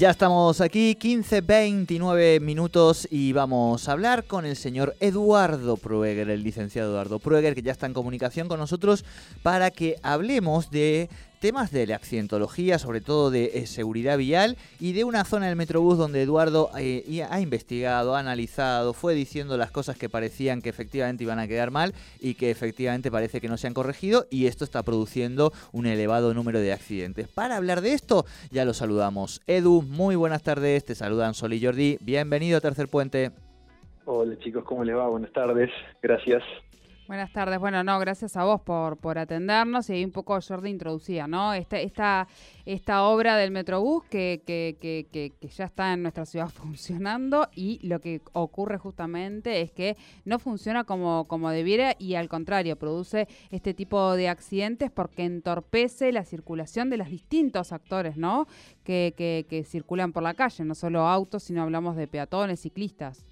Ya estamos aquí, 15, 29 minutos y vamos a hablar con el señor Eduardo Prueger, el licenciado Eduardo Prueger, que ya está en comunicación con nosotros para que hablemos de temas de la accidentología, sobre todo de eh, seguridad vial y de una zona del Metrobús donde Eduardo eh, ha investigado, ha analizado, fue diciendo las cosas que parecían que efectivamente iban a quedar mal y que efectivamente parece que no se han corregido y esto está produciendo un elevado número de accidentes. Para hablar de esto ya lo saludamos. Edu, muy buenas tardes, te saludan Sol y Jordi, bienvenido a Tercer Puente. Hola chicos, ¿cómo les va? Buenas tardes, gracias. Buenas tardes. Bueno, no, gracias a vos por, por atendernos y ahí un poco Jordi introducía, ¿no? Esta, esta, esta obra del Metrobús que, que, que, que, ya está en nuestra ciudad funcionando y lo que ocurre justamente es que no funciona como, como debiera y al contrario, produce este tipo de accidentes porque entorpece la circulación de los distintos actores, ¿no? Que, que, que circulan por la calle, no solo autos, sino hablamos de peatones, ciclistas.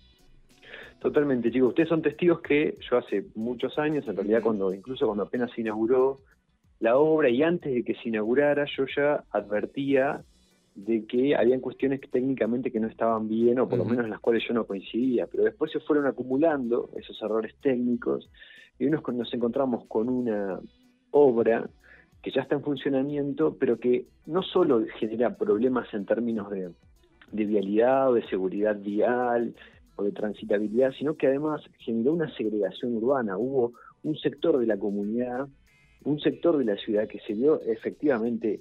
Totalmente, chicos. Ustedes son testigos que yo hace muchos años, en realidad cuando incluso cuando apenas se inauguró la obra y antes de que se inaugurara, yo ya advertía de que habían cuestiones técnicamente que no estaban bien o por lo menos en las cuales yo no coincidía, pero después se fueron acumulando esos errores técnicos y unos nos encontramos con una obra que ya está en funcionamiento, pero que no solo genera problemas en términos de, de vialidad o de seguridad vial, o de transitabilidad, sino que además generó una segregación urbana. Hubo un sector de la comunidad, un sector de la ciudad que se vio efectivamente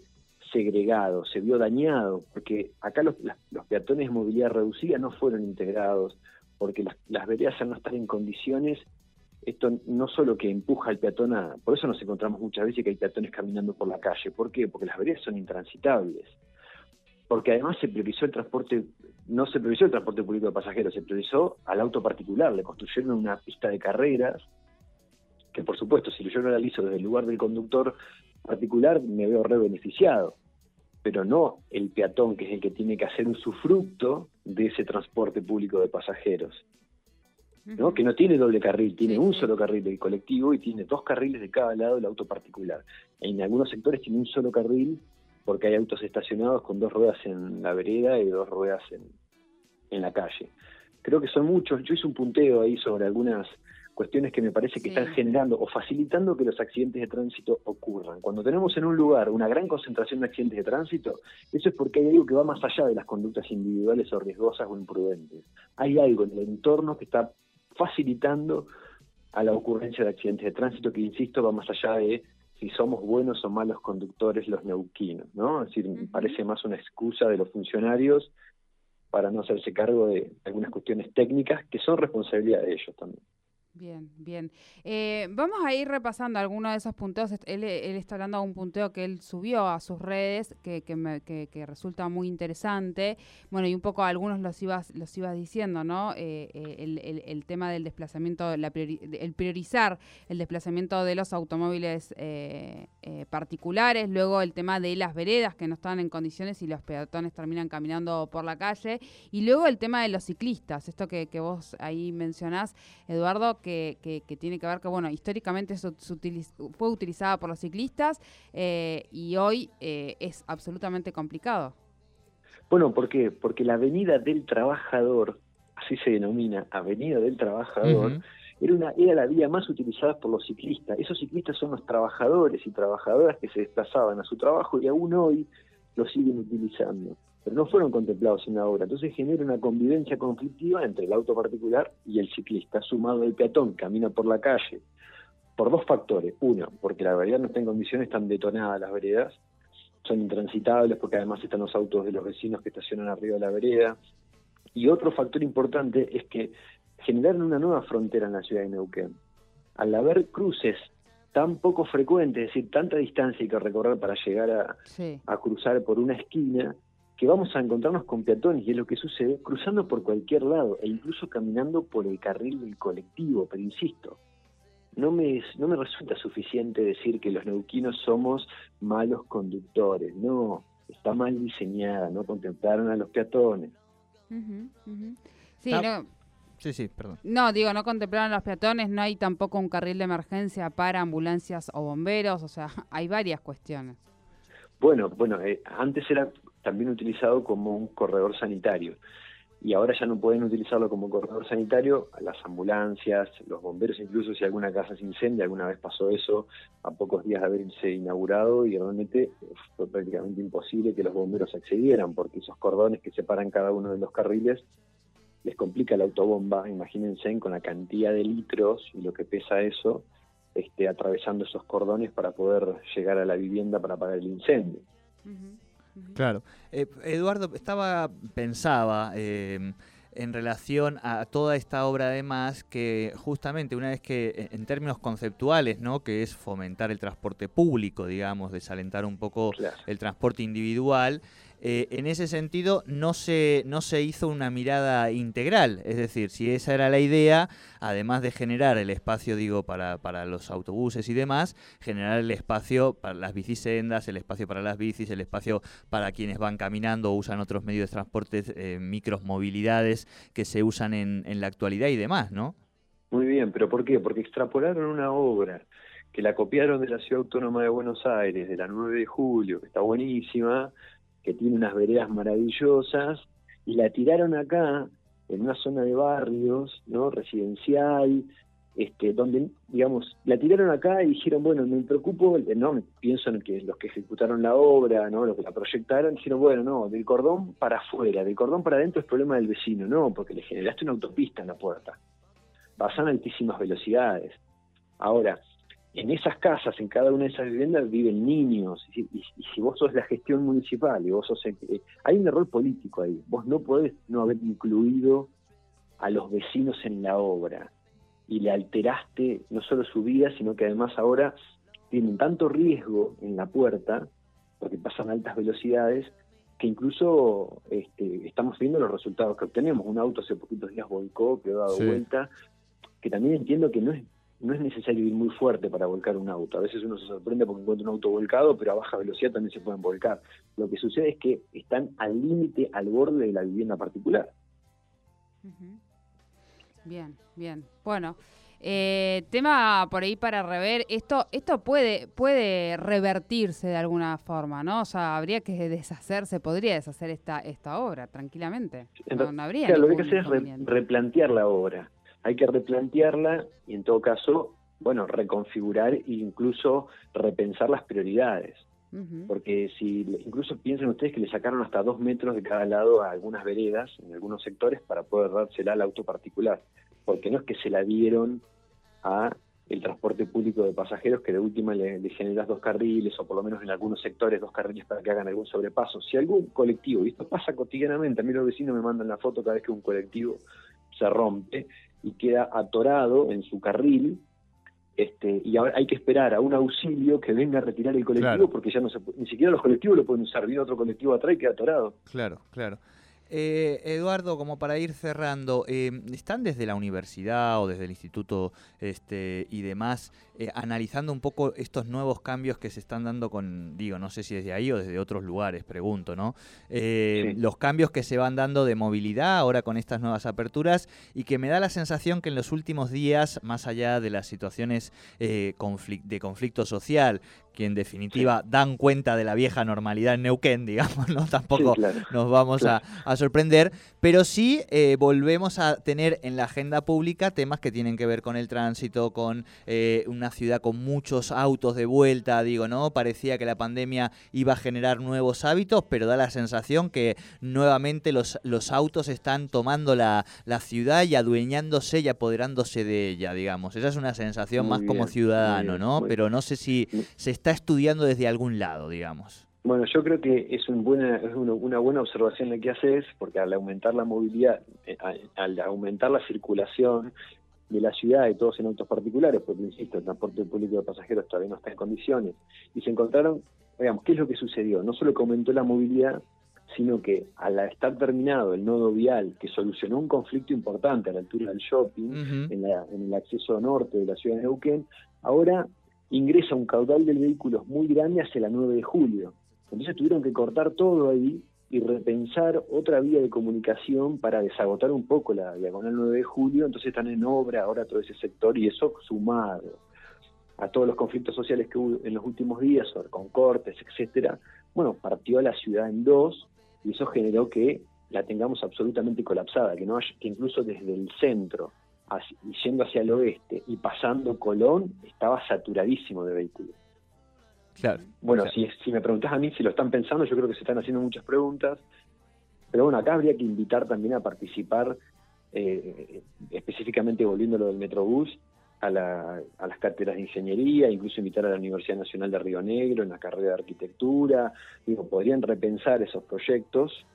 segregado, se vio dañado, porque acá los, peatones de movilidad reducida no fueron integrados, porque las, veredas al no estar en condiciones, esto no solo que empuja al peatón a... Por eso nos encontramos muchas veces que hay peatones caminando por la calle. ¿Por qué? Porque las veredas son intransitables. Porque además se priorizó el transporte no se priorizó el transporte público de pasajeros, se priorizó al auto particular, le construyeron una pista de carreras, que por supuesto, si yo lo analizo desde el lugar del conductor particular, me veo re beneficiado, pero no el peatón, que es el que tiene que hacer un sufructo de ese transporte público de pasajeros. ¿no? que no tiene doble carril, tiene un solo carril del colectivo y tiene dos carriles de cada lado del auto particular. En algunos sectores tiene un solo carril porque hay autos estacionados con dos ruedas en la vereda y dos ruedas en, en la calle. Creo que son muchos. Yo hice un punteo ahí sobre algunas cuestiones que me parece que están generando o facilitando que los accidentes de tránsito ocurran. Cuando tenemos en un lugar una gran concentración de accidentes de tránsito, eso es porque hay algo que va más allá de las conductas individuales o riesgosas o imprudentes. Hay algo en el entorno que está facilitando a la ocurrencia de accidentes de tránsito que, insisto, va más allá de si somos buenos o malos conductores los neuquinos, ¿no? Es decir, me parece más una excusa de los funcionarios para no hacerse cargo de algunas cuestiones técnicas que son responsabilidad de ellos también. Bien, bien. Eh, vamos a ir repasando algunos de esos punteos. Él, está hablando de un punteo que él subió a sus redes que, que, resulta muy interesante. Bueno, y un poco algunos los ibas, los ibas diciendo, ¿no? Eh, eh, el, tema del desplazamiento, el priorizar el desplazamiento de los automóviles particulares, luego el tema de las veredas que no están en condiciones y los peatones terminan caminando por la calle, y luego el tema de los ciclistas, esto que, que vos ahí mencionás, Eduardo, que, tiene que ver que, bueno, históricamente eso fue utilizada por los ciclistas eh, y hoy eh, es absolutamente complicado. Bueno, ¿por qué? Porque la Avenida del Trabajador, así se denomina, Avenida del Trabajador, era, una, era la vía más utilizada por los ciclistas. Esos ciclistas son los trabajadores y trabajadoras que se desplazaban a su trabajo y aún hoy lo siguen utilizando pero no fueron contemplados en la obra. Entonces genera una convivencia conflictiva entre el auto particular y el ciclista, sumado el peatón, camina por la calle, por dos factores. Uno, porque la vereda no está en condiciones tan detonadas las veredas, son intransitables porque además están los autos de los vecinos que estacionan arriba de la vereda. Y otro factor importante es que generaron una nueva frontera en la ciudad de Neuquén. al haber cruces tan poco frecuentes, es decir, tanta distancia hay que recorrer para llegar a, a cruzar por una esquina, que vamos a encontrarnos con peatones, y es lo que sucede, cruzando por cualquier lado, e incluso caminando por el carril del colectivo, pero insisto, no me, no me resulta suficiente decir que los neuquinos somos malos conductores, no, está mal diseñada, no contemplaron a los peatones. Sí, no, Sí, sí, perdón. No, digo, no contemplaron a los peatones, no hay tampoco un carril de emergencia para ambulancias o bomberos, o sea, hay varias cuestiones. Bueno, bueno, eh, antes era también utilizado como un corredor sanitario. Y ahora ya no pueden utilizarlo como corredor sanitario. Las ambulancias, los bomberos, incluso si alguna casa se incendia, alguna vez pasó eso a pocos días de haberse inaugurado y realmente fue prácticamente imposible que los bomberos accedieran porque esos cordones que separan cada uno de los carriles les complica la autobomba, imagínense con la cantidad de litros y lo que pesa eso, este, atravesando esos cordones para poder llegar a la vivienda para apagar el incendio. Claro. Eh, Eduardo, estaba, pensaba eh, en relación a toda esta obra además que justamente una vez que eh, en términos conceptuales, ¿no? que es fomentar el transporte público, digamos, desalentar un poco el transporte individual, eh, en ese sentido no se, no se hizo una mirada integral. Es decir, si esa era la idea, además de generar el espacio, digo, para, para los autobuses y demás, generar el espacio para las bicisendas, el espacio para las bicis, el espacio para quienes van caminando o usan otros medios de transporte, eh, micros movilidades que se usan en, en la actualidad y demás, ¿no? Muy bien, pero ¿por qué? Porque extrapolaron una obra que la copiaron de la Ciudad Autónoma de Buenos Aires, de la 9 de julio, que está buenísima, que tiene unas veredas maravillosas, y la tiraron acá, en una zona de barrios, ¿no? Residencial, este, donde, digamos, la tiraron acá y dijeron, bueno, me preocupo, no, pienso en que los que ejecutaron la obra, ¿no? Los que la proyectaron, dijeron, bueno, no, del cordón para afuera, del cordón para adentro es problema del vecino, no, porque le generaste una autopista en la puerta. Pasan altísimas velocidades. Ahora, en esas casas, en cada una de esas viviendas viven niños, y, si vos sos la gestión municipal y vos sos... Eh, hay un error político ahí, vos no podés no haber incluido a los vecinos en la obra. Y le alteraste no solo su vida, sino que además ahora tienen tanto riesgo en la puerta, porque pasan altas velocidades, que incluso este, estamos viendo los resultados que obtenemos. Un auto hace poquitos días volcó, quedó dado vuelta, que también entiendo que no es no es necesario ir muy fuerte para volcar un auto. A veces uno se sorprende porque encuentra un auto volcado, pero a baja velocidad también se pueden volcar. Lo que sucede es que están al límite, al borde de la vivienda particular. Bien, bien. Bueno, eh, tema por ahí para rever. Esto, esto puede, puede revertirse de alguna forma, ¿no? O sea, habría que deshacerse, podría deshacer esta, esta obra tranquilamente. No, habría lo que hay que hacer es replantear la obra hay que replantearla y en todo caso, bueno, reconfigurar e incluso repensar las prioridades. Porque si incluso piensen ustedes que le sacaron hasta dos metros de cada lado a algunas veredas, en algunos sectores, para poder dársela al auto particular. Porque no es que se la dieron a el transporte público de pasajeros que de última le, le, generas dos carriles o por lo menos en algunos sectores dos carriles para que hagan algún sobrepaso. Si algún colectivo, y esto pasa cotidianamente, a mí los vecinos me mandan la foto cada vez que un colectivo se rompe, y queda atorado en su carril este, y ahora hay que esperar a un auxilio que venga a retirar el colectivo porque ya no se ni siquiera los colectivos lo pueden usar, viene otro colectivo atrás y queda atorado. Claro, claro. Eh, Eduardo, como para ir cerrando, eh, ¿están desde la universidad o desde el instituto este, y demás eh, analizando un poco estos nuevos cambios que se están dando con, digo, no sé si desde ahí o desde otros lugares, pregunto, ¿no? Los cambios que se van dando de movilidad ahora con estas nuevas aperturas y que me da la sensación que en los últimos días, más allá de las situaciones de conflicto social que en definitiva dan cuenta de la vieja normalidad en Neuquén, digamos, ¿no? Tampoco nos vamos a, sorprender, pero sí eh, volvemos a tener en la agenda pública temas que tienen que ver con el tránsito, con eh, una ciudad con muchos autos de vuelta, digo, ¿no? Parecía que la pandemia iba a generar nuevos hábitos, pero da la sensación que nuevamente los, los autos están tomando la, ciudad y adueñándose y apoderándose de ella, digamos. Esa es una sensación más como ciudadano, ¿no? Pero no sé si se está estudiando desde algún lado, digamos. Bueno, yo creo que es, un buena, es una, buena observación la que haces, porque al aumentar la movilidad, eh, al aumentar la circulación, de la ciudad y todos en autos particulares, porque insisto, el transporte público de pasajeros todavía no está en condiciones, y se encontraron, digamos, ¿qué es lo que sucedió? No solo que aumentó la movilidad, sino que al estar terminado el nodo vial que solucionó un conflicto importante a la altura del shopping, en, el acceso norte de la ciudad de Neuquén, ahora ingresa un caudal de vehículos muy grande hacia la 9 de julio. Entonces tuvieron que cortar todo ahí y repensar otra vía de comunicación para desagotar un poco la diagonal 9 de julio, entonces están en obra ahora todo ese sector y eso sumado a todos los conflictos sociales que hubo en los últimos días, con cortes, etcétera, bueno, partió la ciudad en dos y eso generó que la tengamos absolutamente colapsada, que no que incluso desde el centro y yendo hacia el oeste y pasando Colón estaba saturadísimo de vehículos. Claro. Bueno, si, si me preguntas a mí si lo están pensando, yo creo que se están haciendo muchas preguntas, pero bueno, acá habría que invitar también a participar, eh, específicamente volviendo lo del Metrobús, a, la, a las cátedras de ingeniería, incluso invitar a la Universidad Nacional de Río Negro en la carrera de arquitectura, digo, podrían repensar esos proyectos,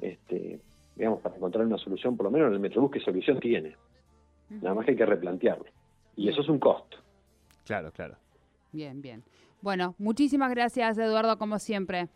este, digamos, para encontrar una solución, por lo menos en el Metrobús, ¿qué solución tiene? Nada más que hay que replantearlo. Y eso es un costo. Claro, claro. Bien, bien. Bueno, muchísimas gracias, Eduardo, como siempre.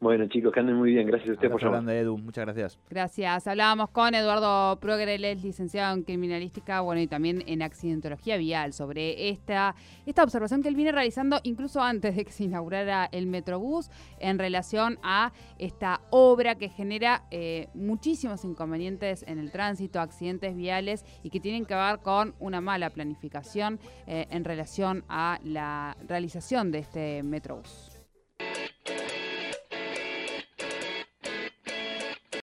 Bueno, chicos, que anden muy bien. Gracias a ustedes por llamar. Edu. Muchas gracias. Gracias. Hablábamos con Eduardo Progreles, licenciado en criminalística, bueno, y también en accidentología vial, sobre esta, esta observación que él viene realizando incluso antes de que se inaugurara el Metrobús en relación a esta obra que genera eh, muchísimos inconvenientes en el tránsito, accidentes viales y que tienen que ver con una mala planificación eh, en relación a la realización de este Metrobús.